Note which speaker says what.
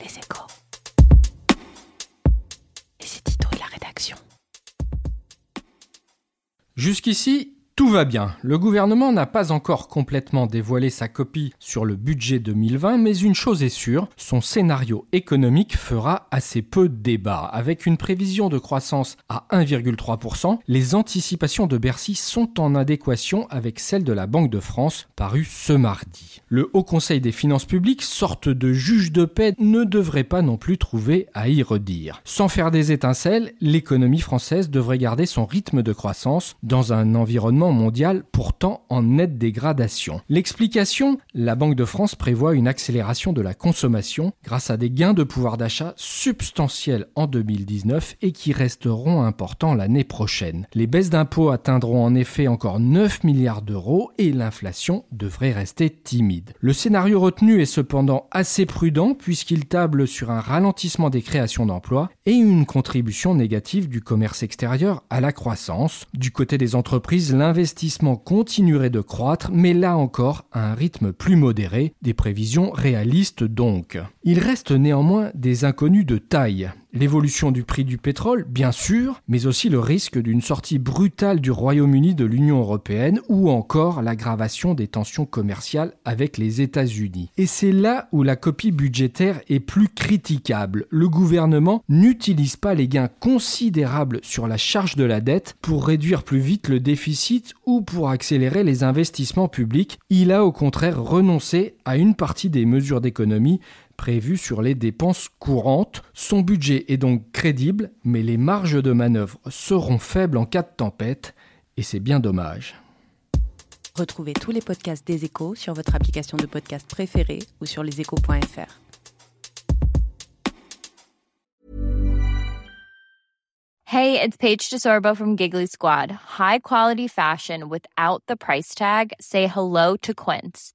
Speaker 1: Les échos. C'est Tito et la rédaction.
Speaker 2: Jusqu'ici, tout va bien. Le gouvernement n'a pas encore complètement dévoilé sa copie sur le budget 2020, mais une chose est sûre, son scénario économique fera assez peu débat. Avec une prévision de croissance à 1,3%, les anticipations de Bercy sont en adéquation avec celles de la Banque de France, parues ce mardi. Le Haut Conseil des finances publiques, sorte de juge de paix, ne devrait pas non plus trouver à y redire. Sans faire des étincelles, l'économie française devrait garder son rythme de croissance dans un environnement mondial pourtant en nette dégradation. L'explication La Banque de France prévoit une accélération de la consommation grâce à des gains de pouvoir d'achat substantiels en 2019 et qui resteront importants l'année prochaine. Les baisses d'impôts atteindront en effet encore 9 milliards d'euros et l'inflation devrait rester timide. Le scénario retenu est cependant assez prudent puisqu'il table sur un ralentissement des créations d'emplois et une contribution négative du commerce extérieur à la croissance. Du côté des entreprises, l'investissement l'investissement continuerait de croître, mais là encore à un rythme plus modéré, des prévisions réalistes donc. Il reste néanmoins des inconnus de taille. L'évolution du prix du pétrole, bien sûr, mais aussi le risque d'une sortie brutale du Royaume-Uni de l'Union européenne ou encore l'aggravation des tensions commerciales avec les États-Unis. Et c'est là où la copie budgétaire est plus critiquable. Le gouvernement n'utilise pas les gains considérables sur la charge de la dette pour réduire plus vite le déficit ou pour accélérer les investissements publics. Il a au contraire renoncé à une partie des mesures d'économie prévu sur les dépenses courantes. Son budget est donc crédible, mais les marges de manœuvre seront faibles en cas de tempête, et c'est bien dommage.
Speaker 1: Retrouvez tous les podcasts des échos sur votre application de podcast préférée ou sur leséchos.fr.
Speaker 3: Hey, it's Paige DeSorbo from Giggly Squad. High quality fashion without the price tag? Say hello to Quince.